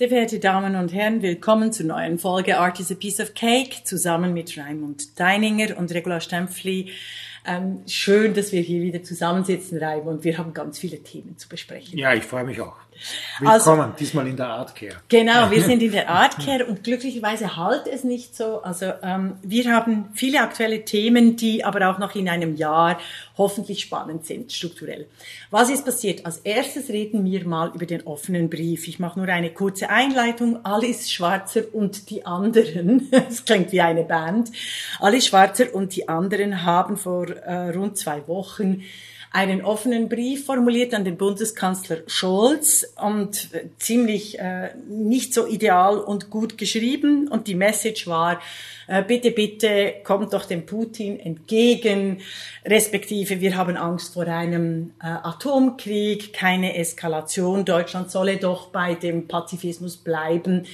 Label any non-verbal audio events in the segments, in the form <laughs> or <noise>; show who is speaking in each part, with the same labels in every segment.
Speaker 1: Sehr verehrte Damen und Herren, willkommen zur neuen Folge Art is a Piece of Cake zusammen mit Raimund Deininger und Regula Stempfli. Ähm, schön, dass wir hier wieder zusammensitzen, Raimund. Wir haben ganz viele Themen zu besprechen.
Speaker 2: Ja, ich freue mich auch. Willkommen, also, diesmal in der Artcare.
Speaker 1: Genau, wir sind in der Artcare und glücklicherweise halt es nicht so. Also ähm, wir haben viele aktuelle Themen, die aber auch noch in einem Jahr hoffentlich spannend sind, strukturell. Was ist passiert? Als erstes reden wir mal über den offenen Brief. Ich mache nur eine kurze Einleitung. Alice Schwarzer und die anderen, <laughs> das klingt wie eine Band, Alice Schwarzer und die anderen haben vor äh, rund zwei Wochen einen offenen Brief formuliert an den Bundeskanzler Scholz und äh, ziemlich äh, nicht so ideal und gut geschrieben. Und die Message war, äh, bitte, bitte kommt doch dem Putin entgegen, respektive wir haben Angst vor einem äh, Atomkrieg, keine Eskalation. Deutschland solle doch bei dem Pazifismus bleiben,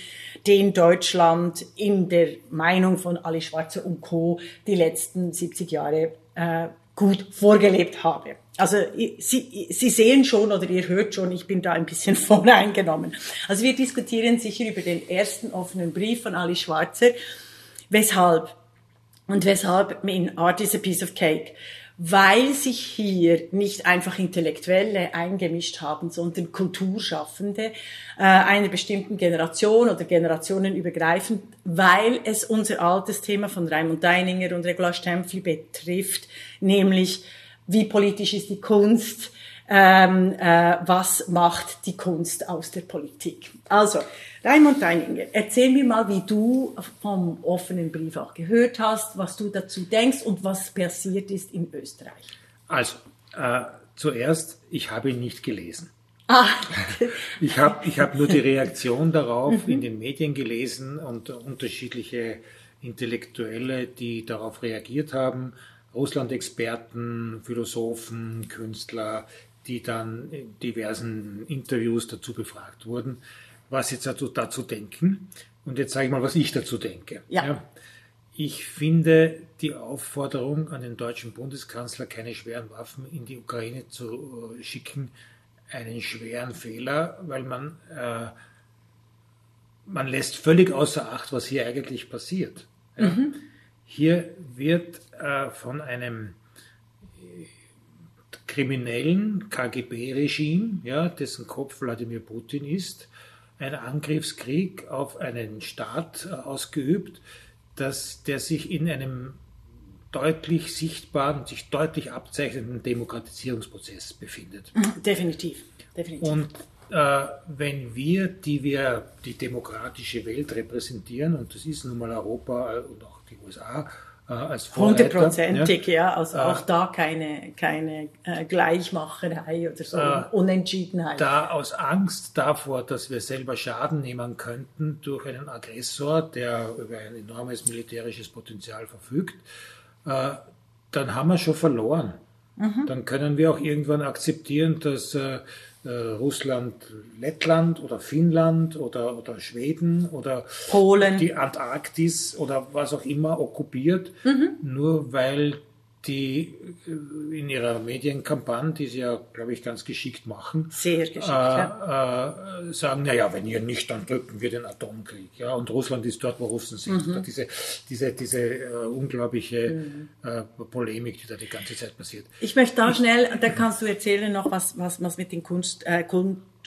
Speaker 1: den Deutschland in der Meinung von Ali Schwarzer und Co. die letzten 70 Jahre äh, gut vorgelebt habe. Also Sie, Sie sehen schon oder ihr hört schon, ich bin da ein bisschen <laughs> voreingenommen. Also wir diskutieren sicher über den ersten offenen Brief von Ali Schwarzer. Weshalb? Und weshalb in Art is a Piece of Cake? Weil sich hier nicht einfach Intellektuelle eingemischt haben, sondern Kulturschaffende äh, einer bestimmten Generation oder generationenübergreifend, weil es unser altes Thema von Raimund Deininger und Regula Stempfli betrifft, nämlich wie politisch ist die Kunst, ähm, äh, was macht die Kunst aus der Politik. Also, Raimund Deininger, erzähl mir mal, wie du vom offenen Brief auch gehört hast, was du dazu denkst und was passiert ist in Österreich.
Speaker 2: Also, äh, zuerst, ich habe ihn nicht gelesen.
Speaker 1: Ah. <laughs>
Speaker 2: ich habe ich hab nur die <laughs> Reaktion darauf mhm. in den Medien gelesen und unterschiedliche Intellektuelle, die darauf reagiert haben. Russland-Experten, Philosophen, Künstler, die dann in diversen Interviews dazu befragt wurden, was sie dazu, dazu denken. Und jetzt sage ich mal, was ich dazu denke.
Speaker 1: Ja. ja.
Speaker 2: Ich finde die Aufforderung an den deutschen Bundeskanzler, keine schweren Waffen in die Ukraine zu äh, schicken, einen schweren Fehler, weil man, äh, man lässt völlig außer Acht, was hier eigentlich passiert. Ja? Mhm. Hier wird äh, von einem äh, kriminellen KGB-Regime, ja, dessen Kopf Wladimir Putin ist, ein Angriffskrieg auf einen Staat äh, ausgeübt, dass, der sich in einem deutlich sichtbaren, sich deutlich abzeichnenden Demokratisierungsprozess befindet.
Speaker 1: Definitiv, definitiv.
Speaker 2: Und äh, wenn wir, die wir die demokratische Welt repräsentieren, und das ist nun mal Europa und auch die USA,
Speaker 1: äh, als Hundertprozentig, ja. ja. Also äh, auch da keine, keine äh, Gleichmacherei oder so, äh, Unentschiedenheit.
Speaker 2: Da aus Angst davor, dass wir selber Schaden nehmen könnten durch einen Aggressor, der über ein enormes militärisches Potenzial verfügt, äh, dann haben wir schon verloren. Mhm. Dann können wir auch irgendwann akzeptieren, dass äh, Russland, Lettland oder Finnland oder, oder Schweden oder
Speaker 1: Polen,
Speaker 2: die Antarktis oder was auch immer okkupiert, mhm. nur weil die äh, in ihrer Medienkampagne, die sie ja, glaube ich, ganz geschickt machen,
Speaker 1: geschickt, äh, ja.
Speaker 2: äh, sagen, naja, wenn ihr nicht, dann drücken wir den Atomkrieg. Ja, und Russland ist dort, wo Russen sind. Mhm. Diese, diese, diese äh, unglaubliche mhm. Äh, Polemik, die da die ganze Zeit passiert.
Speaker 1: Ich möchte da schnell, da kannst du erzählen noch, was, was, was mit den Kunst, äh,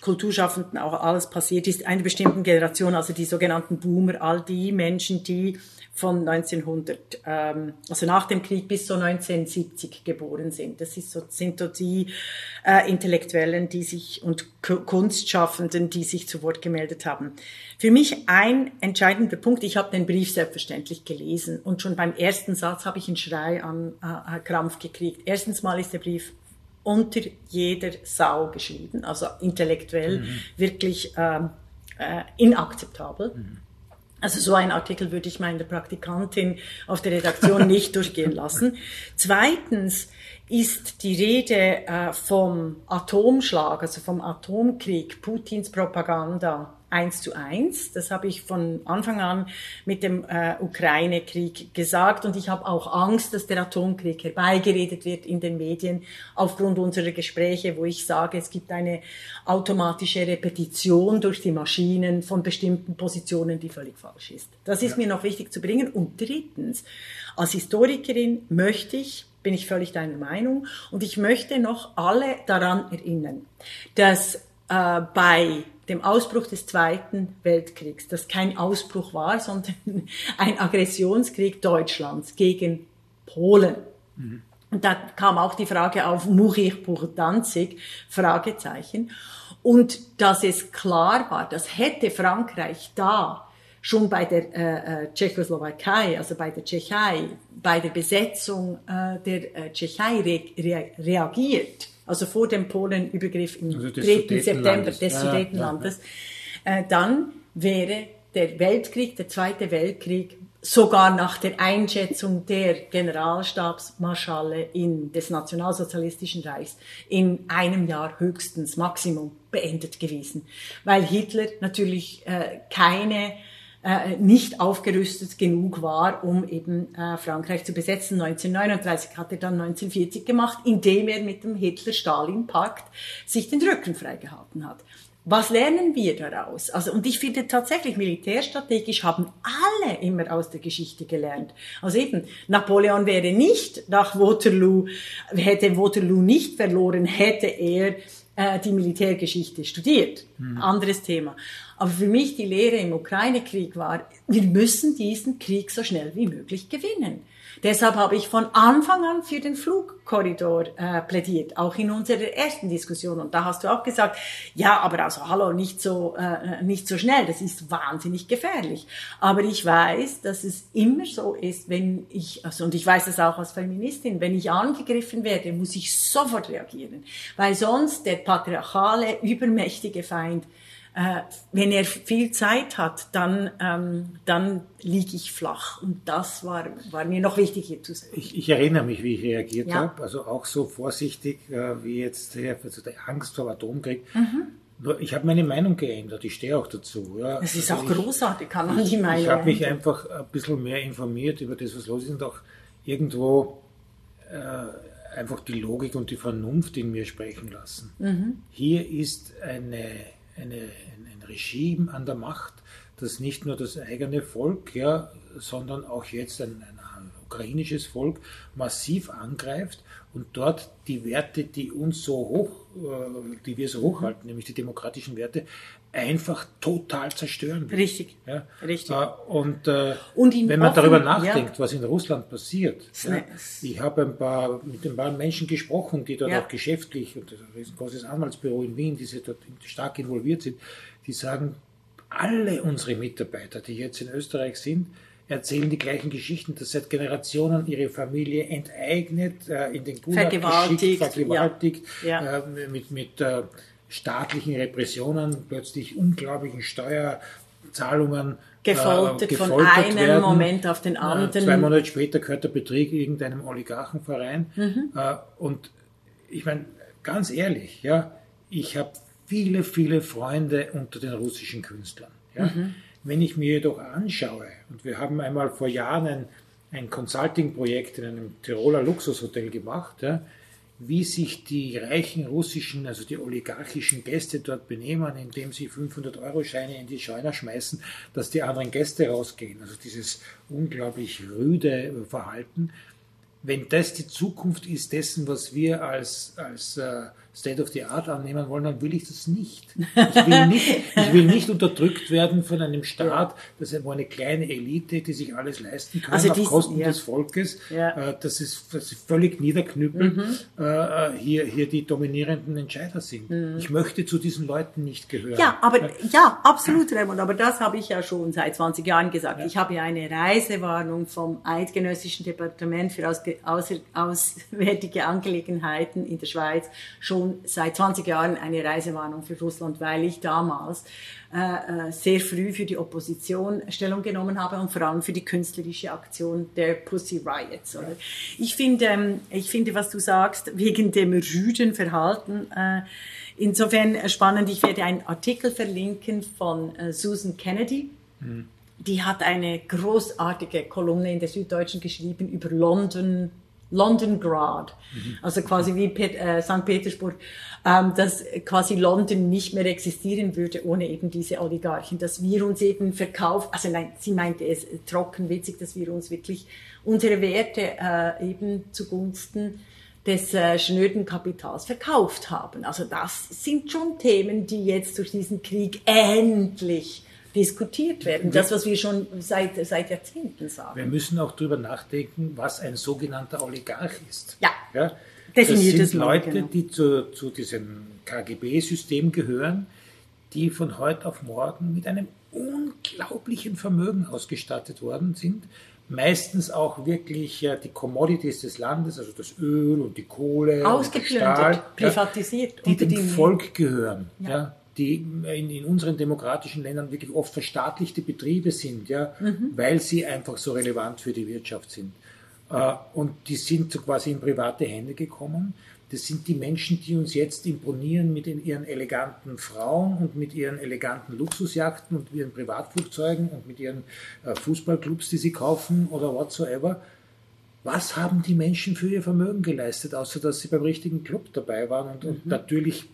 Speaker 1: Kulturschaffenden auch alles passiert ist, einer bestimmten Generation, also die sogenannten Boomer, all die Menschen, die von 1900, ähm, also nach dem Krieg bis so 1970 geboren sind. Das ist so, sind so die äh, Intellektuellen, die sich und Kunstschaffenden, die sich zu Wort gemeldet haben. Für mich ein entscheidender Punkt. Ich habe den Brief selbstverständlich gelesen und schon beim ersten Satz habe ich einen Schrei an äh, Krampf gekriegt. Erstens mal ist der Brief unter jeder Sau geschrieben, also intellektuell mhm. wirklich ähm, äh, inakzeptabel. Mhm. Also so ein Artikel würde ich meine Praktikantin auf der Redaktion nicht <laughs> durchgehen lassen. Zweitens ist die Rede äh, vom Atomschlag, also vom Atomkrieg, Putins Propaganda, eins zu eins. Das habe ich von Anfang an mit dem äh, Ukraine-Krieg gesagt und ich habe auch Angst, dass der Atomkrieg herbeigeredet wird in den Medien aufgrund unserer Gespräche, wo ich sage, es gibt eine automatische Repetition durch die Maschinen von bestimmten Positionen, die völlig falsch ist. Das ist ja. mir noch wichtig zu bringen. Und drittens, als Historikerin möchte ich bin ich völlig deiner Meinung. Und ich möchte noch alle daran erinnern, dass äh, bei dem Ausbruch des Zweiten Weltkriegs, das kein Ausbruch war, sondern <laughs> ein Aggressionskrieg Deutschlands gegen Polen. Mhm. Und da kam auch die Frage auf, mourir pour Danzig? Fragezeichen. Und dass es klar war, dass hätte Frankreich da schon bei der äh, äh, Tschechoslowakei, also bei der Tschechei, bei der Besetzung äh, der äh, Tschechei re re reagiert, also vor dem Polenübergriff im also 3. September des ja, Sudetenlandes, ja, ja. Äh, dann wäre der Weltkrieg, der Zweite Weltkrieg, sogar nach der Einschätzung der Generalstabsmarschalle in, des Nationalsozialistischen Reichs in einem Jahr höchstens Maximum beendet gewesen, weil Hitler natürlich äh, keine äh, nicht aufgerüstet genug war, um eben äh, Frankreich zu besetzen. 1939 hat er dann 1940 gemacht, indem er mit dem Hitler-Stalin-Pakt sich den Rücken freigehalten hat. Was lernen wir daraus? Also, und ich finde tatsächlich, militärstrategisch haben alle immer aus der Geschichte gelernt. Also eben, Napoleon wäre nicht nach Waterloo, hätte Waterloo nicht verloren, hätte er äh, die Militärgeschichte studiert. Mhm. Anderes Thema. Aber für mich die Lehre im Ukraine-Krieg war, wir müssen diesen Krieg so schnell wie möglich gewinnen. Deshalb habe ich von Anfang an für den Flugkorridor äh, plädiert, auch in unserer ersten Diskussion. Und da hast du auch gesagt, ja, aber also hallo, nicht so äh, nicht so schnell, das ist wahnsinnig gefährlich. Aber ich weiß, dass es immer so ist, wenn ich also und ich weiß das auch als Feministin, wenn ich angegriffen werde, muss ich sofort reagieren, weil sonst der patriarchale übermächtige Feind äh, wenn er viel Zeit hat, dann, ähm, dann liege ich flach. Und das war, war mir noch wichtig hier zu sagen.
Speaker 2: Ich, ich erinnere mich, wie ich reagiert ja. habe. Also auch so vorsichtig äh, wie jetzt also der Angst vor Atomkrieg. Mhm. Ich habe meine Meinung geändert, ich stehe auch dazu. Ja.
Speaker 1: Es ist also auch ich, großartig, kann man die Meinung
Speaker 2: Ich habe mich einfach ein bisschen mehr informiert über das, was los ist und auch irgendwo äh, einfach die Logik und die Vernunft in mir sprechen lassen. Mhm. Hier ist eine eine, ein Regime an der Macht, das nicht nur das eigene Volk, ja, sondern auch jetzt ein, ein, ukrainisches Volk massiv angreift und dort die Werte, die uns so hoch, äh, die wir so hochhalten, nämlich die demokratischen Werte, einfach total zerstören
Speaker 1: will. Richtig. Ja? Richtig.
Speaker 2: Äh, und, äh, und wenn man offen, darüber nachdenkt, ja. was in Russland passiert, ja, ich habe ein paar, mit ein paar Menschen gesprochen, die dort auch geschäftlich, und das ist ein großes Anwaltsbüro in Wien, die dort stark involviert sind, die sagen, alle unsere Mitarbeiter, die jetzt in Österreich sind, erzählen die gleichen Geschichten, dass seit Generationen ihre Familie enteignet, äh, in den
Speaker 1: Gulag vergewaltigt, geschickt,
Speaker 2: vergewaltigt. Äh, mit, mit äh, staatlichen Repressionen, plötzlich unglaublichen Steuerzahlungen
Speaker 1: gefoltert, äh, gefoltert von einem werden. Moment auf den anderen.
Speaker 2: zwei Monate später gehört der Betrieb irgendeinem Oligarchenverein. Mhm. Äh, und ich meine, ganz ehrlich, ja, ich habe viele, viele Freunde unter den russischen Künstlern. Ja. Mhm. Wenn ich mir jedoch anschaue, und wir haben einmal vor Jahren ein, ein Consulting-Projekt in einem Tiroler Luxushotel gemacht, ja, wie sich die reichen russischen, also die oligarchischen Gäste dort benehmen, indem sie 500-Euro-Scheine in die Scheuner schmeißen, dass die anderen Gäste rausgehen. Also dieses unglaublich rüde Verhalten. Wenn das die Zukunft ist dessen, was wir als, als äh, State of the Art annehmen wollen, dann will ich das nicht. Ich will nicht, ich will nicht unterdrückt werden von einem Staat, das ist eine kleine Elite, die sich alles leisten kann, also auf dies, Kosten ja. des Volkes. Ja. Äh, das, ist, das ist völlig niederknüppeln, mhm. Äh, hier, hier die dominierenden Entscheider sind. Mhm. Ich möchte zu diesen Leuten nicht gehören.
Speaker 1: Ja, aber ja, absolut, Raymond. Aber das habe ich ja schon seit 20 Jahren gesagt. Ja. Ich habe ja eine Reisewarnung vom Eidgenössischen Departement für Auswärtige Angelegenheiten in der Schweiz schon seit 20 Jahren eine Reisewarnung für Russland, weil ich damals äh, äh, sehr früh für die Opposition Stellung genommen habe und vor allem für die künstlerische Aktion der Pussy Riots. Oder? Ich finde, ähm, ich finde, was du sagst wegen dem rüden Verhalten. Äh, insofern spannend. Ich werde einen Artikel verlinken von äh, Susan Kennedy. Mhm. Die hat eine großartige Kolumne in der Süddeutschen geschrieben über London, London Grad, mhm. also quasi wie Pet, äh, St. Petersburg, ähm, dass quasi London nicht mehr existieren würde ohne eben diese Oligarchen, dass wir uns eben verkaufen, also nein, sie meinte es trocken witzig, dass wir uns wirklich unsere Werte äh, eben zugunsten des äh, schnöden Kapitals verkauft haben. Also das sind schon Themen, die jetzt durch diesen Krieg endlich diskutiert werden. Das, was wir schon seit, seit Jahrzehnten sagen.
Speaker 2: Wir müssen auch darüber nachdenken, was ein sogenannter Oligarch ist.
Speaker 1: Ja.
Speaker 2: ja? Das sind Leute, genau. die zu, zu diesem KGB-System gehören, die von heute auf morgen mit einem unglaublichen Vermögen ausgestattet worden sind. Meistens auch wirklich ja, die Commodities des Landes, also das Öl und die Kohle,
Speaker 1: ausgeplündert, privatisiert,
Speaker 2: ja, die dem Volk gehören. Ja. Die in, in, unseren demokratischen Ländern wirklich oft verstaatlichte Betriebe sind, ja, mhm. weil sie einfach so relevant für die Wirtschaft sind. Äh, und die sind so quasi in private Hände gekommen. Das sind die Menschen, die uns jetzt imponieren mit ihren eleganten Frauen und mit ihren eleganten Luxusjachten und ihren Privatflugzeugen und mit ihren äh, Fußballclubs, die sie kaufen oder whatsoever. Was haben die Menschen für ihr Vermögen geleistet, außer dass sie beim richtigen Club dabei waren und, mhm. und natürlich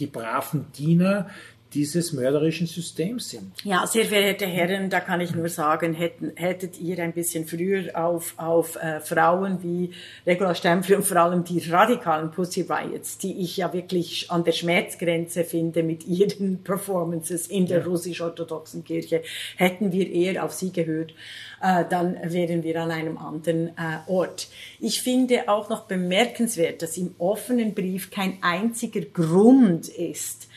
Speaker 2: die braven Diener dieses mörderischen Systems sind.
Speaker 1: Ja, sehr verehrte Herren, da kann ich nur sagen, hätten, hättet ihr ein bisschen früher auf, auf äh, Frauen wie Regula Stempfli und vor allem die radikalen Pussy Riots, die ich ja wirklich an der Schmerzgrenze finde mit ihren <laughs> Performances in der ja. russisch-orthodoxen Kirche, hätten wir eher auf sie gehört, äh, dann wären wir an einem anderen äh, Ort. Ich finde auch noch bemerkenswert, dass im offenen Brief kein einziger Grund ist,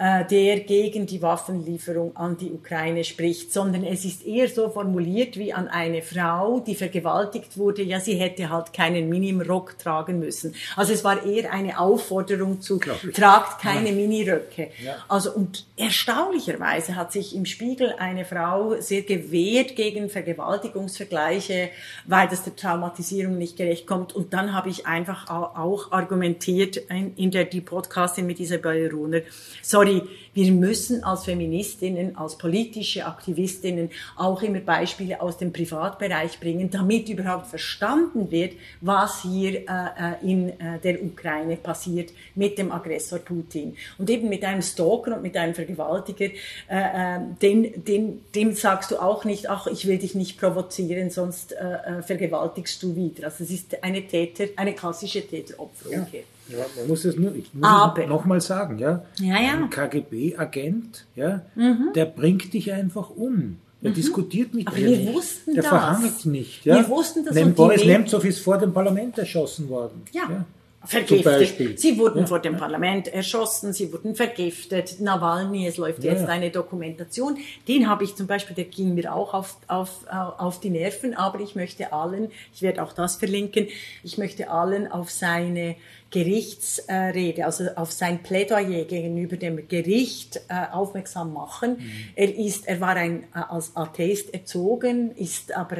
Speaker 1: äh, der gegen die Waffenlieferung an die Ukraine spricht, sondern es ist eher so formuliert wie an eine Frau, die vergewaltigt wurde, ja, sie hätte halt keinen Minimrock tragen müssen. Also es war eher eine Aufforderung zu, tragt keine ja. Miniröcke. Ja. Also und erstaunlicherweise hat sich im Spiegel eine Frau sehr gewehrt gegen Vergewaltigungsvergleiche, weil das der Traumatisierung nicht gerecht kommt. Und dann habe ich einfach auch argumentiert in der die Podcastin mit Isabel Runer, sorry, sorry, wir müssen als Feministinnen, als politische Aktivistinnen auch immer Beispiele aus dem Privatbereich bringen, damit überhaupt verstanden wird, was hier äh, äh, in äh, der Ukraine passiert mit dem Aggressor Putin. Und eben mit einem Stalker und mit einem Vergewaltiger, äh, äh den, den, dem sagst du auch nicht, ach, ich will dich nicht provozieren, sonst äh, vergewaltigst du wieder. Also es ist eine Täter, eine klassische Täteropferumkehr. Ja.
Speaker 2: Ja, man muss es nur, ich muss nochmal sagen, ja.
Speaker 1: ja, ja.
Speaker 2: Ein KGB-Agent, ja, mhm. der bringt dich einfach um. Der mhm. diskutiert mit
Speaker 1: Aber dir. Wir wussten
Speaker 2: der
Speaker 1: das.
Speaker 2: verhandelt nicht. Ja?
Speaker 1: Wir wussten das.
Speaker 2: Nem Boris Nemtsov ist vor dem Parlament erschossen worden.
Speaker 1: Ja. ja. Vergiftet. Sie wurden ja. vor dem Parlament erschossen, sie wurden vergiftet. Nawalny, es läuft ja. jetzt eine Dokumentation. Den habe ich zum Beispiel, der ging mir auch auf, auf, auf die Nerven, aber ich möchte allen, ich werde auch das verlinken, ich möchte allen auf seine Gerichtsrede, also auf sein Plädoyer gegenüber dem Gericht äh, aufmerksam machen. Mhm. Er ist, er war ein äh, als Atheist erzogen, ist aber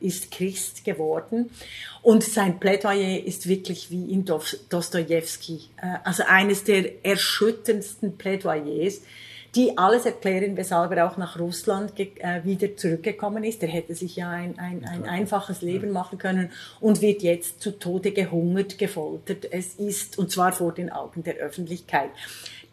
Speaker 1: äh, ist Christ geworden und sein Plädoyer ist wirklich wie in Dostoevsky, also eines der erschütterndsten Plädoyers die alles erklären, weshalb er auch nach Russland äh, wieder zurückgekommen ist. Er hätte sich ja ein, ein, ein einfaches Leben machen können und wird jetzt zu Tode gehungert, gefoltert. Es ist, und zwar vor den Augen der Öffentlichkeit.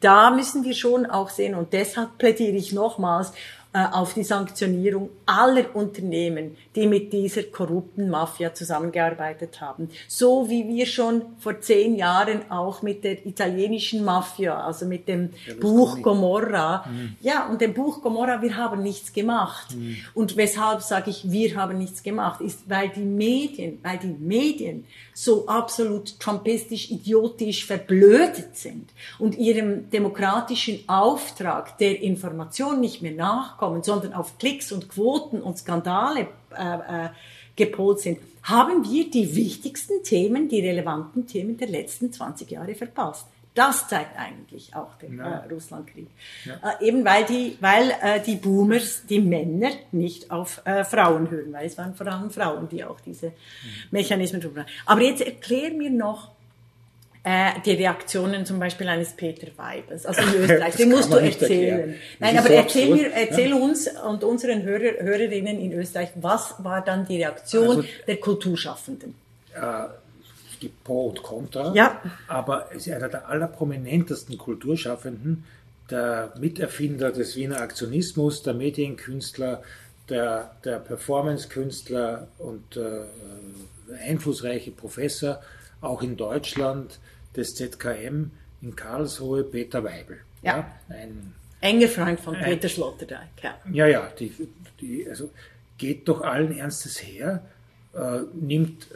Speaker 1: Da müssen wir schon auch sehen, und deshalb plädiere ich nochmals auf die Sanktionierung aller Unternehmen, die mit dieser korrupten Mafia zusammengearbeitet haben. So wie wir schon vor zehn Jahren auch mit der italienischen Mafia, also mit dem Buch Gomorra, mhm. ja, und dem Buch Gomorra, wir haben nichts gemacht. Mhm. Und weshalb sage ich, wir haben nichts gemacht, ist, weil die Medien, weil die Medien so absolut trumpistisch, idiotisch verblödet sind und ihrem demokratischen Auftrag der Information nicht mehr nachkommen, sondern auf Klicks und Quoten und Skandale äh, äh, gepolt sind, haben wir die wichtigsten Themen, die relevanten Themen der letzten 20 Jahre verpasst. Das zeigt eigentlich auch den ja. äh, Russlandkrieg. Ja. Äh, eben weil die, weil äh, die Boomers, die Männer nicht auf äh, Frauen hören, weil es waren vor allem Frauen, die auch diese mhm. Mechanismen tun. Aber jetzt erklär mir noch äh, die Reaktionen zum Beispiel eines Peter Weibels, also in <laughs> Österreich. Den musst du erzählen. Nein, aber so erzähl, mir, erzähl ja. uns und unseren Hörer, Hörerinnen in Österreich, was war dann die Reaktion also, der Kulturschaffenden?
Speaker 2: Äh, gibt Pro und Contra,
Speaker 1: ja.
Speaker 2: aber es ist einer der allerprominentesten Kulturschaffenden, der Miterfinder des Wiener Aktionismus, der Medienkünstler, der, der Performance-Künstler und äh, einflussreiche Professor, auch in Deutschland, des ZKM in Karlsruhe, Peter Weibel.
Speaker 1: Ja. ja ein enger Freund von ein, Peter Sloterdijk. Ja,
Speaker 2: ja, ja die, die, also geht doch allen Ernstes her, äh, nimmt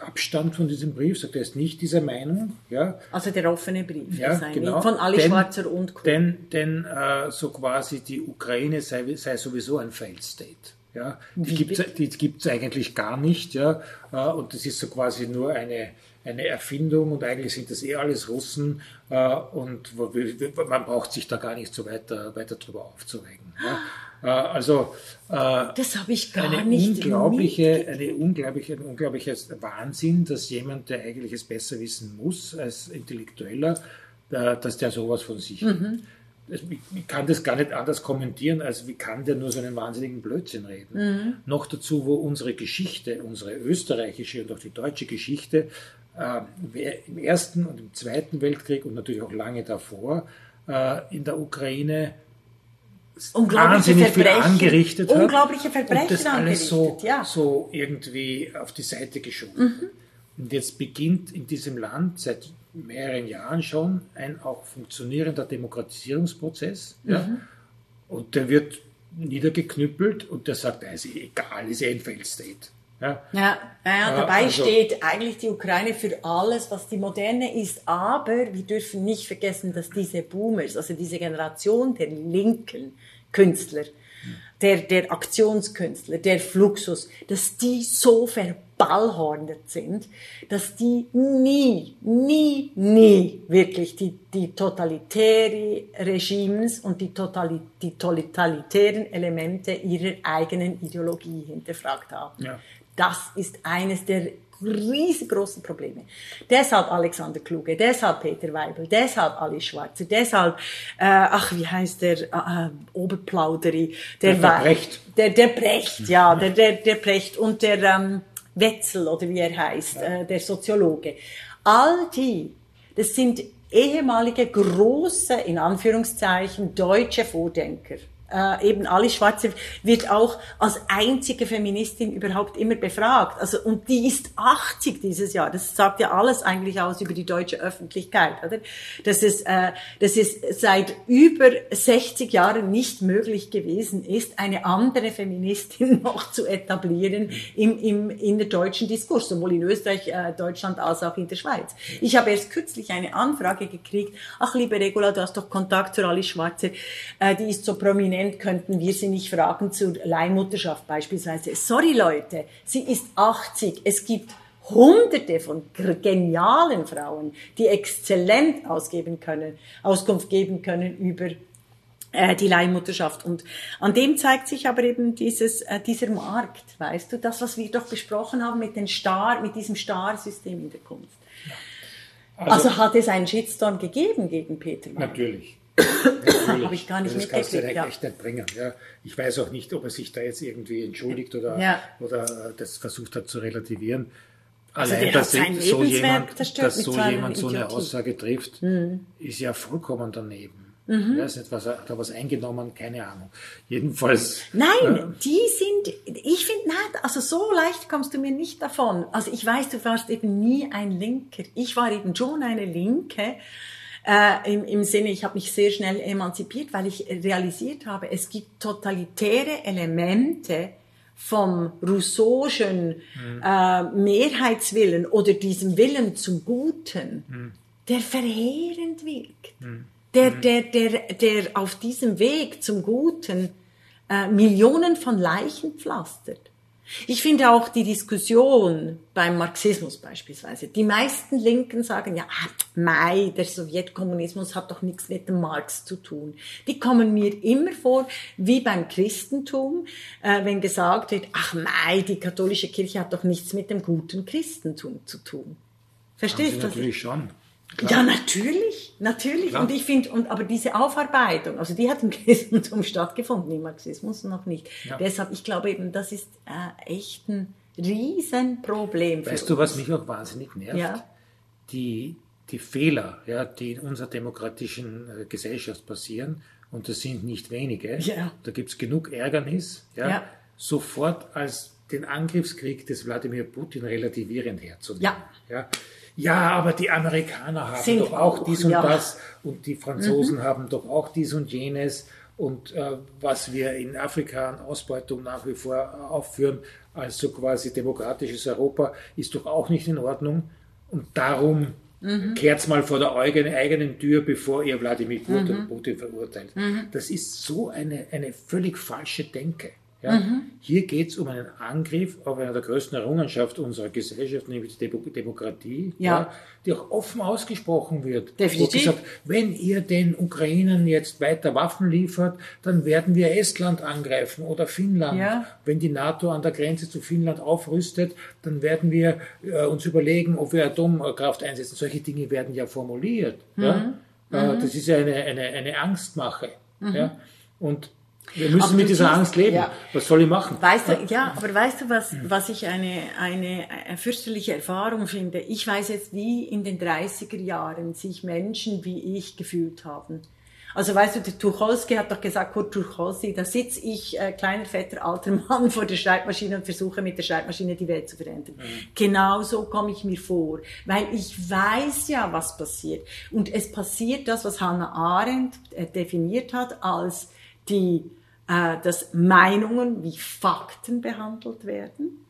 Speaker 2: Abstand von diesem Brief, sagt er ist nicht dieser Meinung. Ja.
Speaker 1: Also der offene Brief
Speaker 2: ja, genau.
Speaker 1: von Ali denn, Schwarzer und Co.
Speaker 2: Denn, denn äh, so quasi die Ukraine sei, sei sowieso ein Failed State. Ja. Die gibt es eigentlich gar nicht. Ja. Äh, und das ist so quasi nur eine, eine Erfindung und eigentlich sind das eh alles Russen äh, und man braucht sich da gar nicht so weiter, weiter drüber aufzuregen. Ja. Äh, also
Speaker 1: äh, das habe ich gar
Speaker 2: eine
Speaker 1: nicht
Speaker 2: unglaubliche, eine unglaubliche, ein unglaubliches Wahnsinn, dass jemand, der eigentlich es besser wissen muss als Intellektueller, äh, dass der sowas von sich mhm. Ich kann das gar nicht anders kommentieren, als wie kann der nur so einen wahnsinnigen Blödsinn reden. Mhm. Noch dazu, wo unsere Geschichte, unsere österreichische und auch die deutsche Geschichte im Ersten und im Zweiten Weltkrieg und natürlich auch lange davor in der Ukraine wahnsinnig viel angerichtet
Speaker 1: hat. Unglaubliche Verbrechen und
Speaker 2: das alles so, ja. so irgendwie auf die Seite geschoben. Mhm. Und jetzt beginnt in diesem Land seit mehreren Jahren schon ein auch funktionierender Demokratisierungsprozess. Mhm. Ja? Und der wird niedergeknüppelt und der sagt, also egal, ist eh ein Failed State.
Speaker 1: Ja, ja, ja dabei also, steht eigentlich die Ukraine für alles, was die Moderne ist. Aber wir dürfen nicht vergessen, dass diese Boomers, also diese Generation der linken Künstler, der, der Aktionskünstler, der Fluxus, dass die so verballhornet sind, dass die nie, nie, nie wirklich die, die totalitären Regimes und die, totali die totalitären Elemente ihrer eigenen Ideologie hinterfragt haben. Ja. Das ist eines der riesengroßen Probleme. Deshalb Alexander Kluge, deshalb Peter Weibel, deshalb Ali Schwarzer, deshalb, äh, ach, wie heißt der, äh, äh Oberplauderi, der, der, der Brecht. Der, der Brecht, ja, der, der, der Brecht und der ähm, Wetzel, oder wie er heißt, äh, der Soziologe. All die, das sind ehemalige große, in Anführungszeichen, deutsche Vordenker äh, eben Alice Schwarzer wird auch als einzige Feministin überhaupt immer befragt. Also, und die ist 80 dieses Jahr. Das sagt ja alles eigentlich aus über die deutsche Öffentlichkeit, oder? Dass es, äh, dass es seit über 60 Jahren nicht möglich gewesen ist, eine andere Feministin <laughs> noch zu etablieren im, im, in der deutschen Diskurs, sowohl in Österreich, äh, Deutschland als auch in der Schweiz. Ich habe erst kürzlich eine Anfrage gekriegt, ach liebe Regula, du hast doch Kontakt zu Alice Schwarzer, äh, die ist so prominent prominent könnten wir sie nicht fragen zur Leihmutterschaft beispielsweise. Sorry Leute, sie ist 80. Es gibt Hunderte von genialen Frauen, die exzellent ausgeben können, Auskunft geben können über äh, die Leihmutterschaft. Und an dem zeigt sich aber eben dieses, äh, dieser Markt, weißt du, das, was wir doch besprochen haben mit, den Star, mit diesem Star-System in der Kunst. Also, also, hat es einen Shitstorm gegeben gegen Peter
Speaker 2: Mann? Natürlich.
Speaker 1: Habe ich gar nicht
Speaker 2: das kannst du ja. echt nicht bringen. Ja. Ich weiß auch nicht, ob er sich da jetzt irgendwie entschuldigt oder, ja. oder das versucht hat zu relativieren.
Speaker 1: Also Allein, dass so jemand,
Speaker 2: dass so, jemand so eine Aussage trifft, mhm. ist ja vollkommen daneben. Mhm. Ich weiß nicht, was er, hat er was eingenommen, keine Ahnung. Jedenfalls.
Speaker 1: Nein, äh, die sind, ich finde, nein, also so leicht kommst du mir nicht davon. Also ich weiß, du warst eben nie ein Linker. Ich war eben schon eine Linke, äh, im, im Sinne, ich habe mich sehr schnell emanzipiert, weil ich realisiert habe, es gibt totalitäre Elemente vom Rousseau'schen mhm. äh, Mehrheitswillen oder diesem Willen zum Guten, mhm. der verheerend wirkt. Mhm. Der, der, der, der auf diesem Weg zum Guten äh, Millionen von Leichen pflastert. Ich finde auch die Diskussion beim Marxismus beispielsweise. Die meisten Linken sagen ja, ah, Mai, der Sowjetkommunismus hat doch nichts mit dem Marx zu tun. Die kommen mir immer vor wie beim Christentum, äh, wenn gesagt wird, ach Mai, die katholische Kirche hat doch nichts mit dem guten Christentum zu tun.
Speaker 2: Verstehst du? Natürlich schon.
Speaker 1: Klar. Ja, natürlich, natürlich. Klar. Und ich finde, und aber diese Aufarbeitung, also die hat im Christentum <laughs> stattgefunden, im Marxismus noch nicht. Ja. Deshalb, ich glaube eben, das ist äh, echt ein Riesenproblem.
Speaker 2: Weißt du, was mich auch wahnsinnig nervt? Ja. Die, die Fehler, ja, die in unserer demokratischen äh, Gesellschaft passieren, und das sind nicht wenige, ja. da gibt es genug Ärgernis, ja, ja, sofort als den Angriffskrieg des Wladimir Putin relativierend herzunehmen. Ja. ja ja, aber die Amerikaner haben Sind doch auch, dies und ja. das und die Franzosen mhm. haben doch auch dies und jenes und äh, was wir in Afrika an Ausbeutung nach wie vor aufführen, als so quasi demokratisches Europa, ist doch auch nicht in Ordnung und darum mhm. kehrt's mal vor der eigenen, eigenen Tür, bevor ihr Wladimir Putin, mhm. Putin verurteilt. Mhm. Das ist so eine, eine völlig falsche Denke. Ja? Mhm. Hier geht es um einen Angriff auf eine der größten Errungenschaften unserer Gesellschaft, nämlich die Demokratie, ja. ja. die auch offen ausgesprochen wird.
Speaker 1: Definitiv.
Speaker 2: Gesagt, wenn ihr den Ukrainern jetzt weiter Waffen liefert, dann werden wir Estland angreifen oder Finnland. Wenn die NATO an der Grenze zu Finnland aufrüstet, dann werden wir äh, uns überlegen, ob wir Atomkraft einsetzen. Solche Dinge werden ja formuliert. Mhm. Ja? Äh, mhm. Das ist ja eine, eine, eine Angstmache. Mhm. Und wir müssen aber mit dieser siehst, Angst leben. Ja. Was soll ich machen?
Speaker 1: Weißt du, ja, aber weißt du, was, was ich eine, eine, fürchterliche Erfahrung finde? Ich weiß jetzt, wie in den 30er Jahren sich Menschen wie ich gefühlt haben. Also weißt du, der Tucholsky hat doch gesagt, Kurt Tucholsky, da sitze ich, äh, kleiner, fetter, alter Mann <laughs> vor der Schreibmaschine und versuche mit der Schreibmaschine die Welt zu verändern. Mhm. Genau so komme ich mir vor, weil ich weiß ja, was passiert. Und es passiert das, was Hannah Arendt äh, definiert hat als die, äh, dass Meinungen wie Fakten behandelt werden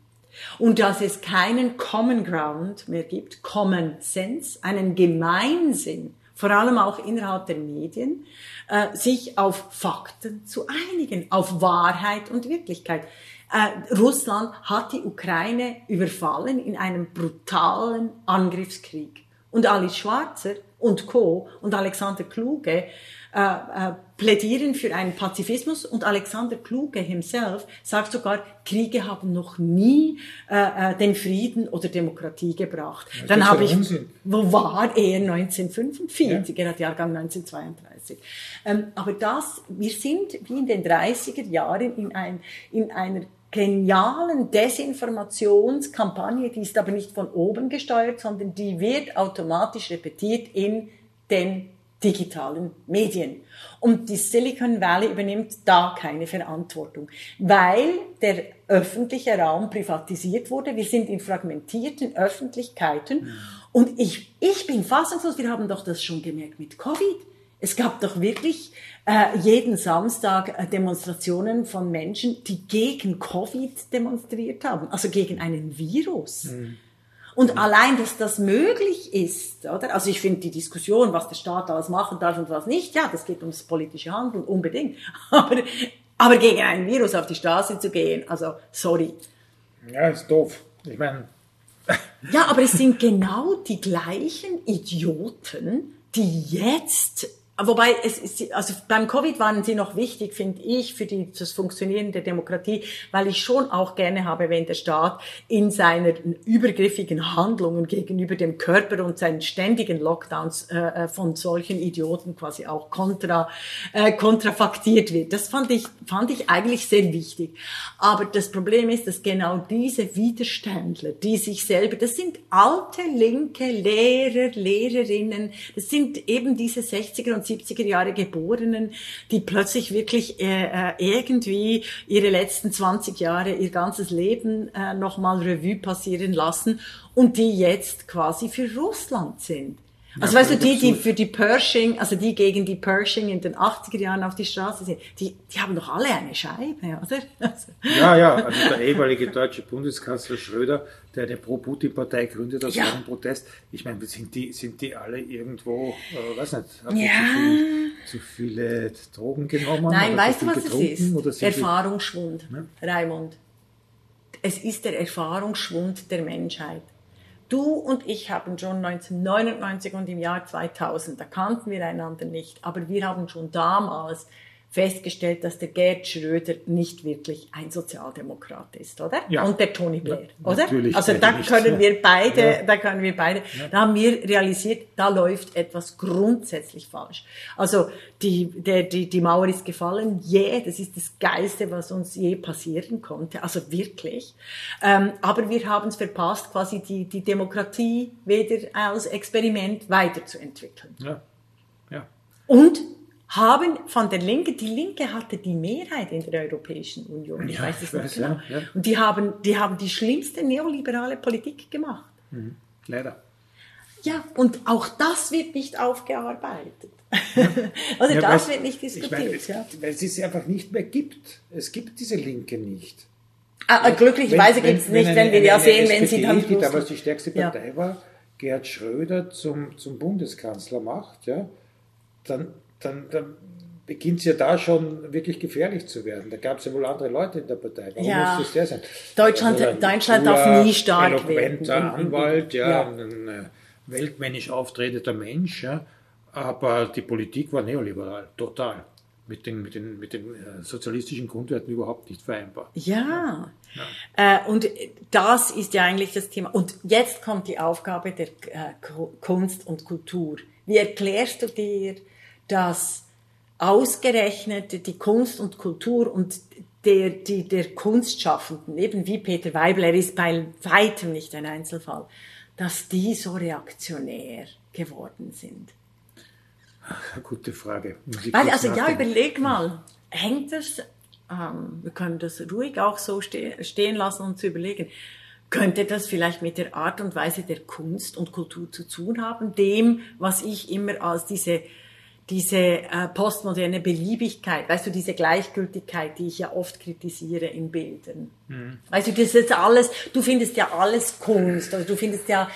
Speaker 1: und dass es keinen Common Ground mehr gibt, Common Sense, einen Gemeinsinn, vor allem auch innerhalb der Medien, äh, sich auf Fakten zu einigen, auf Wahrheit und Wirklichkeit. Äh, Russland hat die Ukraine überfallen in einem brutalen Angriffskrieg. Und Alice Schwarzer und Co. und Alexander Kluge äh, äh, plädieren für einen Pazifismus und Alexander Kluge himself sagt sogar, Kriege haben noch nie äh, äh den Frieden oder Demokratie gebracht. Ja, Dann habe ich, Unsinn. wo war er 1945? Ja. Er hat Jahrgang 1932. Ähm, aber das, wir sind wie in den 30er Jahren in, ein, in einer genialen Desinformationskampagne, die ist aber nicht von oben gesteuert, sondern die wird automatisch repetiert in den digitalen Medien. Und die Silicon Valley übernimmt da keine Verantwortung, weil der öffentliche Raum privatisiert wurde. Wir sind in fragmentierten Öffentlichkeiten. Und ich, ich bin fassungslos, wir haben doch das schon gemerkt mit Covid. Es gab doch wirklich äh, jeden Samstag äh, Demonstrationen von Menschen, die gegen Covid demonstriert haben, also gegen einen Virus. Mhm. Und allein, dass das möglich ist, oder? Also ich finde die Diskussion, was der Staat alles machen darf und was nicht, ja, das geht ums politische Handeln unbedingt. <laughs> Aber, aber gegen ein Virus auf die Straße zu gehen, also sorry.
Speaker 2: Ja, ist doof. Ich meine. <laughs>
Speaker 1: ja, aber es sind genau die gleichen Idioten, die jetzt Wobei, es ist, also beim Covid waren sie noch wichtig, finde ich, für die, das Funktionieren der Demokratie, weil ich schon auch gerne habe, wenn der Staat in seiner übergriffigen Handlungen gegenüber dem Körper und seinen ständigen Lockdowns äh, äh, von solchen Idioten quasi auch kontra, äh, kontrafaktiert wird. Das fand ich, fand ich eigentlich sehr wichtig. Aber das Problem ist, dass genau diese Widerständler, die sich selber, das sind alte linke Lehrer, Lehrerinnen, das sind eben diese 60er und 70er Jahre Geborenen, die plötzlich wirklich äh, äh, irgendwie ihre letzten 20 Jahre, ihr ganzes Leben äh, nochmal Revue passieren lassen und die jetzt quasi für Russland sind. Also ja, weißt du, die, die für die Pershing, also die gegen die Pershing in den 80er Jahren auf die Straße sind, die, die haben doch alle eine Scheibe, oder?
Speaker 2: Also. Ja, ja, also <laughs> der ehemalige deutsche Bundeskanzler Schröder, der eine Pro-Putin-Partei gründet aus ja. einem Protest. Ich meine, sind die, sind die alle irgendwo, äh, weiß nicht, haben ja. zu, viel, zu, viele Drogen genommen?
Speaker 1: Nein, weißt du, was es ist? Erfahrungsschwund, ne? Raimund. Es ist der Erfahrungsschwund der Menschheit. Du und ich haben schon 1999 und im Jahr 2000, da kannten wir einander nicht, aber wir haben schon damals festgestellt, dass der Gerd Schröder nicht wirklich ein Sozialdemokrat ist, oder?
Speaker 2: Ja.
Speaker 1: Und der Tony Blair, ja, oder? Also
Speaker 2: beide
Speaker 1: da können wir beide,
Speaker 2: Ja.
Speaker 1: da können wir beide, da haben wir realisiert, da läuft etwas grundsätzlich falsch. Also die, der, die, die Mauer ist gefallen, yeah, das ist das Geilste, was uns je passieren konnte, also wirklich. Ähm, aber wir haben es verpasst, quasi die, die Demokratie wieder als Experiment weiterzuentwickeln.
Speaker 2: Ja. Ja.
Speaker 1: Und haben von der Linke, die Linke hatte die Mehrheit in der Europäischen Union. Ich
Speaker 2: Ja,
Speaker 1: weiß
Speaker 2: ich
Speaker 1: es
Speaker 2: weiß,
Speaker 1: genau.
Speaker 2: ja, ja.
Speaker 1: Und die haben, die haben die schlimmste neoliberale Politik gemacht.
Speaker 2: Leider.
Speaker 1: Ja, und auch das wird nicht aufgearbeitet. also <laughs>
Speaker 2: Ja,
Speaker 1: das wird nicht
Speaker 2: Ich
Speaker 1: diskutiert.
Speaker 2: meine, es,
Speaker 1: ja.
Speaker 2: weil es es einfach nicht mehr gibt. Es gibt diese Linke nicht.
Speaker 1: ah, glücklicherweise gibt es nicht, wenn, wir ja sehen, wenn sie dann
Speaker 2: die damals die stärkste. Partei war, Gerhard Schröder zum, zum Bundeskanzler macht, ja, dann, dann, dann beginnt es ja da schon wirklich gefährlich zu werden. Da gab es ja wohl andere Leute in der Partei. Warum
Speaker 1: Ja.
Speaker 2: muss das der sein?
Speaker 1: Deutschland-
Speaker 2: ein
Speaker 1: Deutschland darf nie stark
Speaker 2: eloquenter
Speaker 1: werden. In- in-
Speaker 2: Anwalt, ja,
Speaker 1: ja.
Speaker 2: ein äh, weltmännisch auftretender Mensch, ja, aber die Politik war neoliberal, total. Mit den, mit den, mit den äh, sozialistischen Grundwerten überhaupt nicht vereinbar.
Speaker 1: Ja. Äh, und das ist ja eigentlich das Thema. Und jetzt kommt die Aufgabe der äh, Ku- Kunst und Kultur. Wie erklärst du dir, dass ausgerechnet die Kunst und Kultur und der, die, der Kunstschaffenden, eben wie Peter Weibel, er ist bei weitem nicht ein Einzelfall, dass die so reaktionär geworden sind?
Speaker 2: Eine gute Frage.
Speaker 1: Weil, also ja,
Speaker 2: nachdenken.
Speaker 1: überleg mal, hängt das, ähm, wir können das ruhig auch so ste stehen lassen und zu überlegen, könnte das vielleicht mit der Art und Weise der Kunst und Kultur zu tun haben, dem, was ich immer als diese diese äh, postmoderne Beliebigkeit, weißt du, diese Gleichgültigkeit, die ich ja oft kritisiere in Bildern.
Speaker 2: Mhm.
Speaker 1: Weißt du, das ist alles, du findest ja alles Kunst, also du findest ja,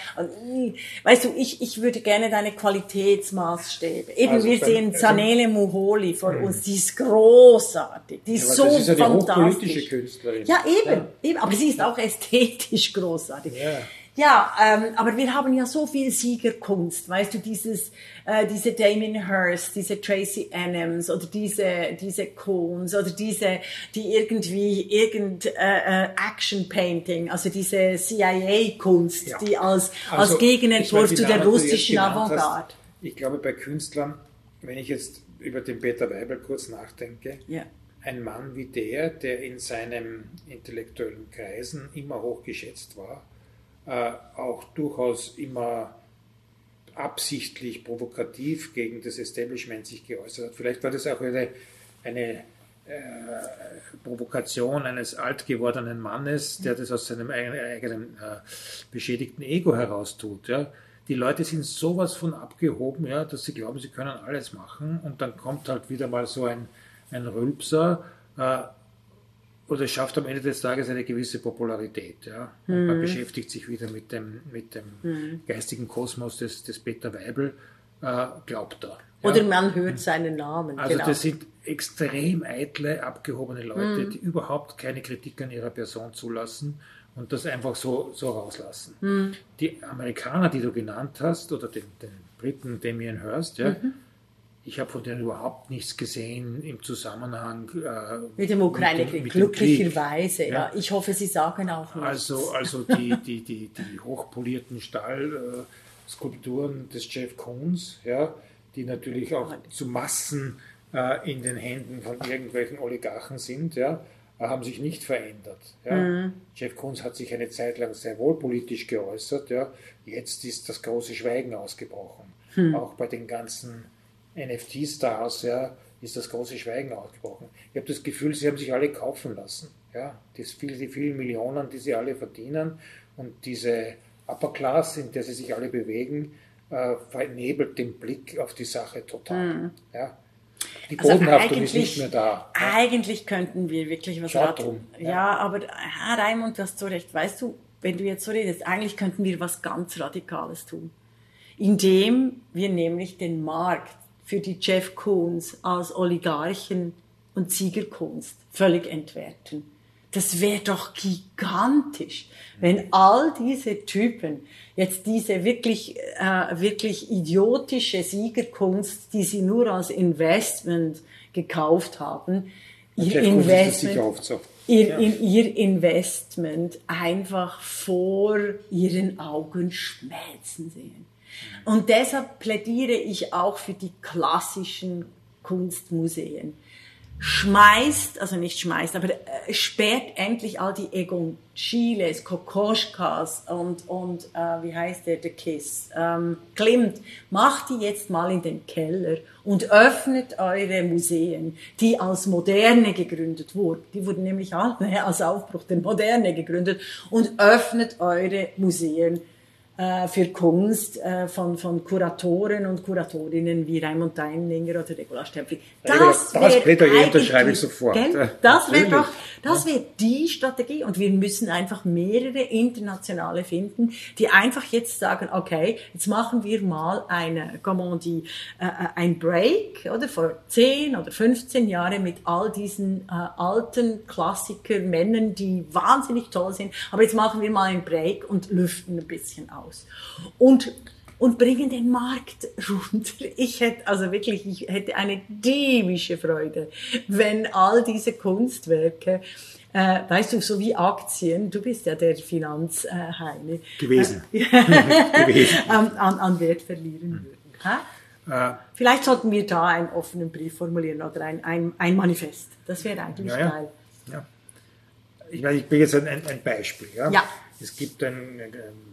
Speaker 1: weißt du, ich, ich würde gerne deine Qualitätsmaßstäbe. Eben,
Speaker 2: Also
Speaker 1: wir sehen
Speaker 2: also-
Speaker 1: Zanele Muholi vor uns, die ist großartig, die ist
Speaker 2: aber
Speaker 1: so
Speaker 2: das ist ja die hochpolitische
Speaker 1: fantastisch.
Speaker 2: Künstlerin.
Speaker 1: Ja, eben, eben, aber sie ist auch ästhetisch großartig.
Speaker 2: Ja.
Speaker 1: Ja, ähm, aber wir haben ja so viel Siegerkunst, weißt du, dieses, äh, diese Damien Hirst, diese Tracy Adams oder diese, diese Combs oder diese, die irgendwie irgend äh, äh, Action Painting, also diese CIA-Kunst,
Speaker 2: Ja.
Speaker 1: die als,
Speaker 2: Also,
Speaker 1: als Gegenentwurf zu der russischen Avantgarde.
Speaker 2: Ich glaube, bei Künstlern, wenn ich jetzt über den Peter Weibel kurz nachdenke,
Speaker 1: Ja.
Speaker 2: ein Mann wie der, der in seinen intellektuellen Kreisen immer hoch geschätzt war, auch durchaus immer absichtlich provokativ gegen das Establishment sich geäußert hat. Vielleicht war das auch eine, eine äh, Provokation eines alt gewordenen Mannes, der das aus seinem eigenen, eigenen äh, beschädigten Ego heraus tut. Ja. Die Leute sind sowas von abgehoben, ja, dass sie glauben, sie können alles machen und dann kommt halt wieder mal so ein, ein Rülpser äh, oder es schafft am Ende des Tages eine gewisse Popularität. Ja. Und man beschäftigt sich wieder mit dem, mit dem geistigen Kosmos des, des Peter Weibel, äh, glaubt er. Ja.
Speaker 1: Oder man hört seinen Namen.
Speaker 2: Also
Speaker 1: genau.
Speaker 2: das sind extrem eitle, abgehobene Leute, die überhaupt keine Kritik an ihrer Person zulassen und das einfach so, so rauslassen. Die Amerikaner, die du genannt hast, oder den, den Briten Damien Hirst, ja, ich habe von denen überhaupt nichts gesehen im Zusammenhang äh,
Speaker 1: mit dem Ukraine-Krieg, glücklicherweise. Ja.
Speaker 2: Ja.
Speaker 1: Ich hoffe, Sie sagen auch nichts.
Speaker 2: Also, also die, <laughs> die, die, die hochpolierten Stahlskulpturen des Jeff Koons, ja, die natürlich auch zu Massen äh, in den Händen von irgendwelchen Oligarchen sind, ja, äh, haben sich nicht verändert. Ja. Jeff Koons hat sich eine Zeit lang sehr wohl politisch geäußert. Ja. Jetzt ist das große Schweigen ausgebrochen. Auch bei den ganzen NFT-Stars ja, ist das große Schweigen ausgebrochen. Ich habe das Gefühl, sie haben sich alle kaufen lassen. Ja, das viel, die vielen Millionen, die sie alle verdienen und diese Upper Class, in der sie sich alle bewegen, äh, vernebelt den Blick auf die Sache total. Ja. Die
Speaker 1: Also
Speaker 2: Bodenhaftung ist nicht mehr da. Ja.
Speaker 1: Eigentlich könnten wir wirklich was
Speaker 2: Schaut drum,
Speaker 1: Ja.
Speaker 2: ja.
Speaker 1: aber ah, Raimund, du hast so recht. Weißt du, wenn du jetzt so redest, eigentlich könnten wir was ganz Radikales tun. Indem wir nämlich den Markt für die Jeff Koons als Oligarchen und Siegerkunst völlig entwerten. das wäre doch gigantisch, wenn all diese Typen jetzt diese wirklich, äh, wirklich idiotische Siegerkunst, die sie nur als Investment gekauft haben, ihr Investment, ihr, ja. in, ihr Investment einfach vor ihren Augen schmelzen sehen. Und deshalb plädiere ich auch für die klassischen Kunstmuseen. Schmeißt, also nicht schmeißt, aber äh, sperrt endlich all die Egon Chiles, Kokoschkas und, und äh, wie heißt der, der Kiss, ähm, Klimt, macht die jetzt mal in den Keller und öffnet eure Museen, die als Moderne gegründet wurden. Die wurden nämlich <laughs> als Aufbruch der Moderne gegründet und öffnet eure Museen äh, für Kunst äh, von, von Kuratoren und Kuratorinnen wie Raimund Deinlinger oder Regula Stempfli.
Speaker 2: Das, das Plädoyer unterschreibe ich sofort.
Speaker 1: Gell? Das wäre doch, das wäre die Strategie. Und wir müssen einfach mehrere internationale finden, die einfach jetzt sagen, okay, jetzt machen wir mal eine, comment dit, äh, ein Break, oder, vor 10 oder 15 Jahren mit all diesen äh, alten Klassiker-Männern, die wahnsinnig toll sind. Aber jetzt machen wir mal einen Break und lüften ein bisschen aus aus. Und, und bringen den Markt runter. <laughs> Ich hätte, also wirklich, ich hätte eine dämische Freude, wenn all diese Kunstwerke äh, weißt du, so wie Aktien, du bist ja der Finanzheine.
Speaker 2: Gewesen. <laughs>
Speaker 1: Äh, <laughs> Gewesen. an, an, Wert verlieren würden. Äh, Vielleicht sollten wir da einen offenen Brief formulieren oder ein, ein, ein Manifest. Das wäre eigentlich ja, geil.
Speaker 2: Ja. Ich meine, ich bin jetzt ein, ein Beispiel. Ja?
Speaker 1: ja.
Speaker 2: Es gibt ein,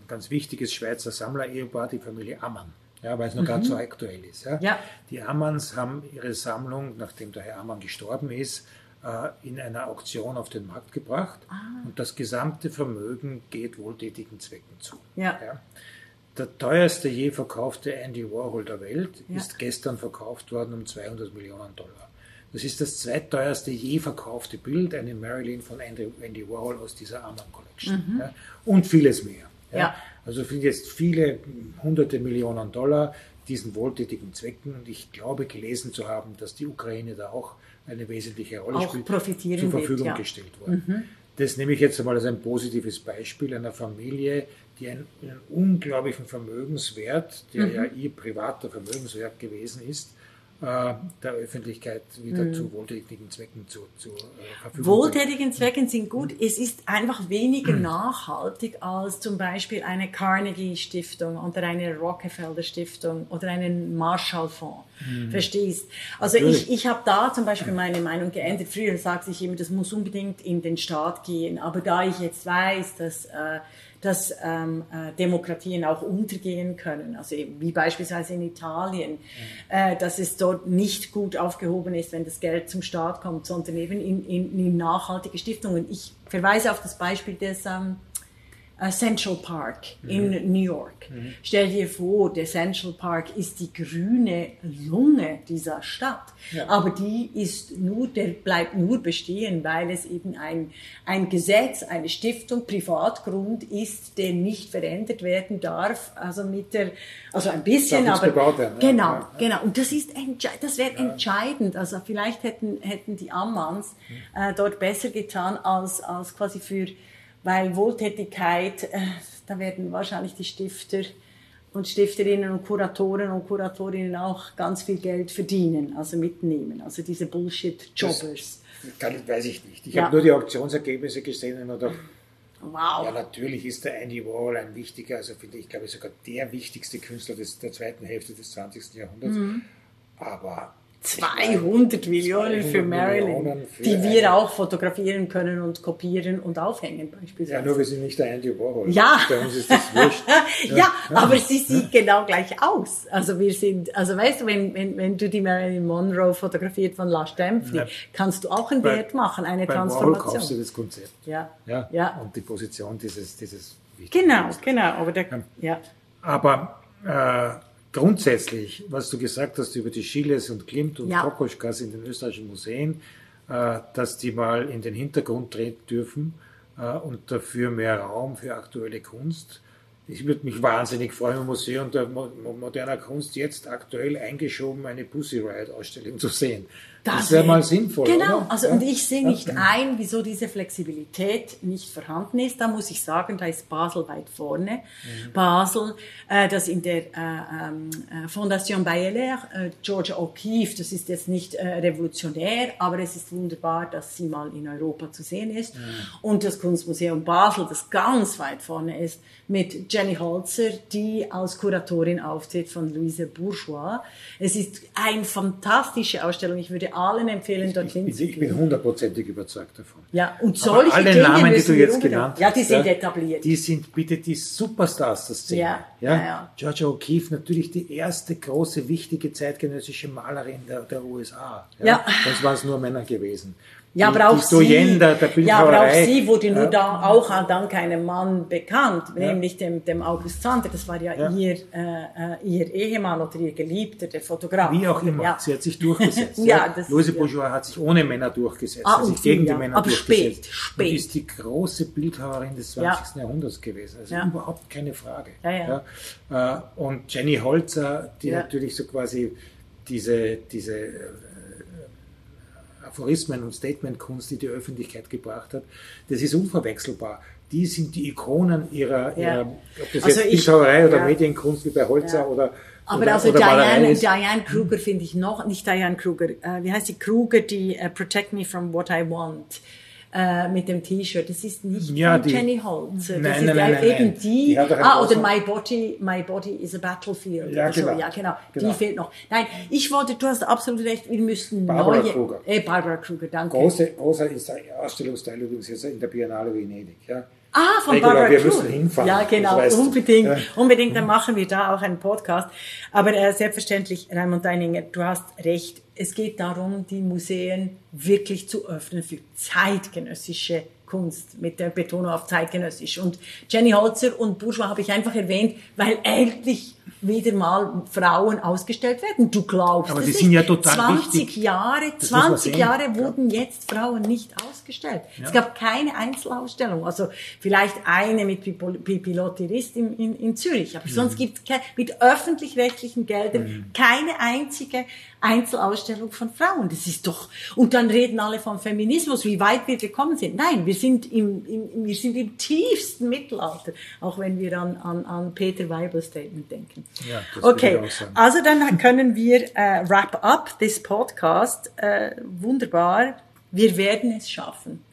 Speaker 2: ganz wichtiges Schweizer Sammler-Ehepaar, die Familie Ammann. Ja, weil es noch mhm. gerade so aktuell ist. Ja.
Speaker 1: ja.
Speaker 2: Die Ammanns haben ihre Sammlung, nachdem der Herr Ammann gestorben ist, äh, in einer Auktion auf den Markt gebracht ah. und das gesamte Vermögen geht wohltätigen Zwecken zu.
Speaker 1: Ja.
Speaker 2: ja. Der teuerste je verkaufte Andy Warhol der Welt ja. ist gestern verkauft worden um 200 Millionen Dollar. Das ist das zweitteuerste je verkaufte Bild, eine Marilyn von Andy, Andy Warhol aus dieser Amman Collection. Mhm. Ja, und vieles mehr. Ja. ja. Also für jetzt viele hunderte Millionen Dollar diesen wohltätigen Zwecken. Und ich glaube gelesen zu haben, dass die Ukraine da auch eine wesentliche Rolle
Speaker 1: auch
Speaker 2: spielt,
Speaker 1: zur
Speaker 2: Verfügung
Speaker 1: wird,
Speaker 2: gestellt worden. Mhm. Das nehme ich jetzt einmal als ein positives Beispiel einer Familie, die einen, einen unglaublichen Vermögenswert, der mhm. ja ihr privater Vermögenswert gewesen ist, der Öffentlichkeit wieder mhm. zu wohltätigen Zwecken zu, zu äh,
Speaker 1: Verfügung Wohltätigen Zwecken sind gut. Es ist einfach weniger mhm. nachhaltig als zum Beispiel eine Carnegie Stiftung oder eine Rockefeller Stiftung oder einen Marshallfonds. Mhm. Verstehst? Also Natürlich. ich, ich habe da zum Beispiel meine Meinung geändert. Früher sagte ich immer, das muss unbedingt in den Staat gehen. Aber da ich jetzt weiß, dass äh, dass ähm, äh, Demokratien auch untergehen können, also wie beispielsweise in Italien, mhm. äh, dass es dort nicht gut aufgehoben ist, wenn das Geld zum Staat kommt, sondern eben in, in, in nachhaltige Stiftungen. Ich verweise auf das Beispiel des ähm, äh, Central Park mhm. in New York. Mhm. Stell dir vor, der Central Park ist die grüne Lunge dieser Stadt. Ja. Aber die ist nur, der bleibt nur bestehen, weil es eben ein, ein Gesetz, eine Stiftung, Privatgrund ist, der nicht verändert werden darf. Also mit der, also ein bisschen, aber,
Speaker 2: werden,
Speaker 1: genau, ja. genau. Und das ist, das wäre ja. entscheidend. Also vielleicht hätten, hätten die Ammanns mhm. äh, dort besser getan als, als quasi für weil Wohltätigkeit, äh, da werden wahrscheinlich die Stifter und Stifterinnen und Kuratoren und Kuratorinnen auch ganz viel Geld verdienen, also mitnehmen, also diese Bullshit-Jobbers.
Speaker 2: Das weiß ich nicht. Ich ja. habe nur die Auktionsergebnisse gesehen und dachte,
Speaker 1: Wow.
Speaker 2: Ja, natürlich ist der Andy Warhol ein wichtiger, also finde ich, glaube ich, sogar der wichtigste Künstler des, der zweiten Hälfte des 20. Jahrhunderts. Mhm. Aber
Speaker 1: 200 Millionen für Marilyn, Millionen für die wir auch fotografieren können und kopieren und aufhängen beispielsweise.
Speaker 2: Ja, nur wir sind nicht der Andy Warhol.
Speaker 1: Ja.
Speaker 2: Bei uns ist das wurscht. <laughs>
Speaker 1: ja, ja, aber sie sieht genau gleich aus. Also wir sind, also weißt du, wenn, wenn, wenn du die Marilyn Monroe fotografiert von La Stempfli, kannst du auch einen bei, Wert machen, eine bei Transformation.
Speaker 2: Warhol kaufst du das Konzept.
Speaker 1: Ja.
Speaker 2: ja.
Speaker 1: ja.
Speaker 2: Und die Position dieses, dieses
Speaker 1: Genau, genau, aber der, ja.
Speaker 2: Aber, äh, grundsätzlich, was du gesagt hast über die Schiles und Klimt und ja. Kokoschkas in den österreichischen Museen, äh, dass die mal in den Hintergrund treten dürfen äh, und dafür mehr Raum für aktuelle Kunst. Ich würde mich wahnsinnig freuen, im Museum der moderner Kunst jetzt aktuell eingeschoben eine Pussy Riot Ausstellung zu sehen. Das, wäre mal sinnvoll.
Speaker 1: Genau,
Speaker 2: oder?
Speaker 1: also
Speaker 2: ja?
Speaker 1: und ich sehe nicht ein, wieso diese Flexibilität nicht vorhanden ist. Da muss ich sagen, da ist Basel weit vorne. Mhm. Basel, äh, das in der äh, ähm, äh, Fondation Bayeler, äh, Georgia O'Keeffe, das ist jetzt nicht äh, revolutionär, aber es ist wunderbar, dass sie mal in Europa zu sehen ist. Mhm. Und das Kunstmuseum Basel, das ganz weit vorne ist, mit Jenny Holzer, die als Kuratorin auftritt von Louise Bourgeois. Es ist eine fantastische Ausstellung. Ich würde allen empfehlen, dorthin
Speaker 2: zu gehen. Ich bin hundertprozentig überzeugt davon.
Speaker 1: Ja, und solche
Speaker 2: alle
Speaker 1: Dinge
Speaker 2: Namen, die du jetzt
Speaker 1: unbedingt.
Speaker 2: genannt hast,
Speaker 1: ja, die sind etabliert.
Speaker 2: Die sind bitte die Superstars der Szene.
Speaker 1: Ja, ja, ja.
Speaker 2: Georgia O'Keeffe, natürlich die erste große, wichtige zeitgenössische Malerin der, der USA.
Speaker 1: Ja. ja.
Speaker 2: Sonst waren es nur Männer gewesen.
Speaker 1: Ja, aber auch sie, ja, aber auch sie wurde nur da, auch dank einem Mann bekannt,
Speaker 2: Ja.
Speaker 1: nämlich dem, dem August Sander. Das war ja,
Speaker 2: Ja.
Speaker 1: Ihr, äh, äh, ihr Ehemann oder ihr Geliebter, der Fotograf.
Speaker 2: Wie auch immer,
Speaker 1: Ja.
Speaker 2: sie hat sich durchgesetzt. <laughs>
Speaker 1: Ja, das-
Speaker 2: Louise
Speaker 1: ja.
Speaker 2: Bourgeois hat sich ohne Männer durchgesetzt,
Speaker 1: Ah,
Speaker 2: hat sich
Speaker 1: und
Speaker 2: gegen die
Speaker 1: ja.
Speaker 2: Männer
Speaker 1: Aber
Speaker 2: durchgesetzt.
Speaker 1: spät, spät.
Speaker 2: Und ist die große Bildhauerin des 20.
Speaker 1: Ja.
Speaker 2: Jahrhunderts gewesen. Also
Speaker 1: Ja.
Speaker 2: überhaupt keine Frage.
Speaker 1: Ja,
Speaker 2: Ja. Äh, Und Jenny Holzer, die
Speaker 1: Ja.
Speaker 2: natürlich so quasi diese, diese äh, Aphorismen und Statementkunst, die die Öffentlichkeit gebracht hat, das ist unverwechselbar. Die sind die Ikonen ihrer,
Speaker 1: Ja.
Speaker 2: ihrer ob das
Speaker 1: Also
Speaker 2: jetzt Bildhauerei oder
Speaker 1: ja.
Speaker 2: Medienkunst wie bei Holzer
Speaker 1: Ja.
Speaker 2: oder
Speaker 1: Aber
Speaker 2: oder,
Speaker 1: also
Speaker 2: oder
Speaker 1: Diane. Diane Kruger finde ich noch, nicht Diane Kruger, äh, wie heißt die Kruger, die äh, Protect Me from What I Want äh, mit dem T-Shirt. Das ist nicht
Speaker 2: Ja,
Speaker 1: von Jenny Holzer. Das
Speaker 2: Nein,
Speaker 1: ist
Speaker 2: nein,
Speaker 1: ja eben die.
Speaker 2: Die
Speaker 1: ah, oder My Body, My Body is a Battlefield.
Speaker 2: Ja,
Speaker 1: oder so.
Speaker 2: genau.
Speaker 1: ja, genau.
Speaker 2: Genau.
Speaker 1: Die fehlt noch. Nein, ich wollte, du hast absolut recht, wir müssten
Speaker 2: Barbara
Speaker 1: neue.
Speaker 2: Kruger.
Speaker 1: Äh, Barbara Kruger, danke.
Speaker 2: Große, großer Ausstellungsteil übrigens jetzt in der Biennale Venedig. Ja.
Speaker 1: Ah, von
Speaker 2: Regula,
Speaker 1: Barbara
Speaker 2: wir
Speaker 1: Kruger.
Speaker 2: müssen hinfahren,
Speaker 1: Ja, genau, unbedingt.
Speaker 2: Ja.
Speaker 1: Unbedingt, dann machen wir da auch einen Podcast. Aber äh, selbstverständlich, Raimund Deininger, du hast recht. Es geht darum, die Museen wirklich zu öffnen für zeitgenössische Kunst, mit der Betonung auf zeitgenössisch. Und Jenny Holzer und Bourgeois habe ich einfach erwähnt, weil endlich wieder mal Frauen ausgestellt werden. Du glaubst
Speaker 2: Aber
Speaker 1: nicht.
Speaker 2: sind ja total
Speaker 1: 20
Speaker 2: wichtig.
Speaker 1: Jahre,
Speaker 2: Das muss man
Speaker 1: 20
Speaker 2: sehen.
Speaker 1: Jahre
Speaker 2: Ja.
Speaker 1: wurden jetzt Frauen nicht ausgestellt. Es gab keine Einzelausstellung. Also vielleicht eine mit Pipo- Pipi Lotterist in, in, in Zürich. Aber sonst gibt es mit öffentlich-rechtlichen Geldern keine einzige Einzelausstellung von Frauen. Das ist doch, und dann reden alle vom Feminismus, wie weit wir gekommen sind. Nein, wir sind im, im, wir sind im tiefsten Mittelalter, auch wenn wir an, an, an Peter Weibels Statement denken.
Speaker 2: Ja, das
Speaker 1: okay, also dann können wir äh, wrap up this podcast. Äh, wunderbar. Wir werden es schaffen,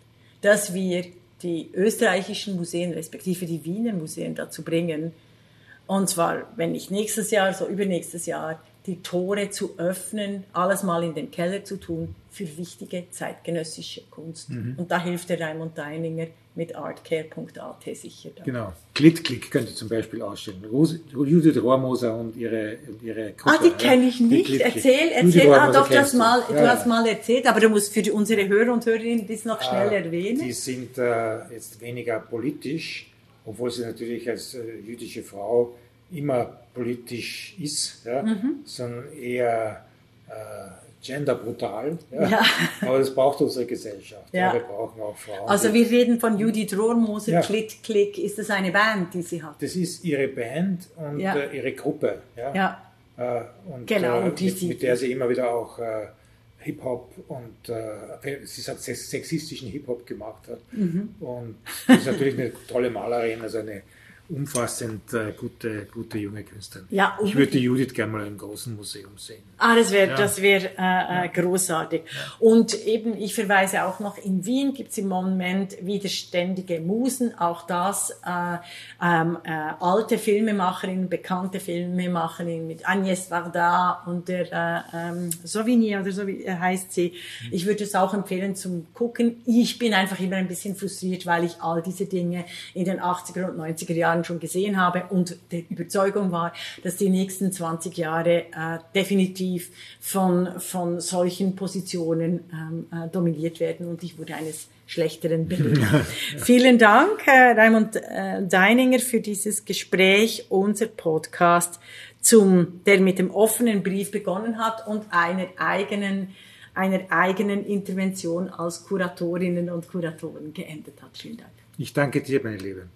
Speaker 1: dass wir die österreichischen Museen, respektive die Wiener Museen dazu bringen, und zwar, wenn nicht nächstes Jahr, so übernächstes Jahr, die Tore zu öffnen, alles mal in den Keller zu tun für wichtige zeitgenössische Kunst.
Speaker 2: Mhm.
Speaker 1: Und da hilft der Raimund Deininger mit artcare.at sicher. dabei.
Speaker 2: Genau. Klitklick könnte zum Beispiel ausstellen. Rose, Judith Rohrmoser und ihre, ihre
Speaker 1: Ah,
Speaker 2: Gruppe.
Speaker 1: die kenne ich nicht.
Speaker 2: Klick-Klick.
Speaker 1: Erzähl, erzähl. Ah, doch, das
Speaker 2: du.
Speaker 1: mal,
Speaker 2: Ja,
Speaker 1: du
Speaker 2: ja.
Speaker 1: hast mal erzählt, aber du musst für die, unsere Hörer und Hörerinnen das noch schnell
Speaker 2: Ah,
Speaker 1: erwähnen.
Speaker 2: Die sind äh, jetzt weniger politisch, obwohl sie natürlich als äh, jüdische Frau immer politisch ist, ja,
Speaker 1: Mhm.
Speaker 2: sondern eher äh, genderbrutal. Ja.
Speaker 1: Ja. <laughs>
Speaker 2: Aber das braucht unsere Gesellschaft. Ja.
Speaker 1: Ja.
Speaker 2: Wir brauchen auch Frauen.
Speaker 1: Also wir reden von Judith Rohrmoser,
Speaker 2: Ja.
Speaker 1: Klit Klick. Ist das eine Band, die sie hat?
Speaker 2: das ist ihre Band und äh, ihre Gruppe. Ja. Äh, und,
Speaker 1: Genau,
Speaker 2: äh, mit, mit der sie immer wieder auch äh, Hip-Hop und äh, sie sagt sex- sexistischen Hip-Hop gemacht hat.
Speaker 1: Mhm.
Speaker 2: Und das ist natürlich eine tolle Malerin, also eine umfassend äh, gute, gute junge Künstlerin.
Speaker 1: Ja,
Speaker 2: ich würde Judith gerne mal im großen Museum sehen.
Speaker 1: Ah, das wäre
Speaker 2: Ja.
Speaker 1: das äh, äh, großartig. Und eben, ich verweise auch noch, in Wien gibt es im Moment widerständige Musen, auch das äh, ähm, äh, alte Filmemacherinnen, bekannte Filmemacherinnen mit Agnès Varda und der äh, ähm, Sauvigny oder so wie, äh, heißt sie. Ich würde es auch empfehlen zum Gucken. Ich bin einfach immer ein bisschen frustriert, weil ich all diese Dinge in den 80er und 90er Jahren schon gesehen habe und der Überzeugung war, dass die nächsten 20 Jahre äh, definitiv von, von solchen Positionen ähm, äh, dominiert werden und ich wurde eines Schlechteren belehrt. Vielen Dank, äh, Raimund äh, Deininger, für dieses Gespräch, unser Podcast, zum, der mit dem offenen Brief begonnen hat und einer eigenen einer eigenen Intervention als Kuratorinnen und Kuratoren geendet hat. Vielen Dank.
Speaker 2: Ich danke dir, meine Liebe.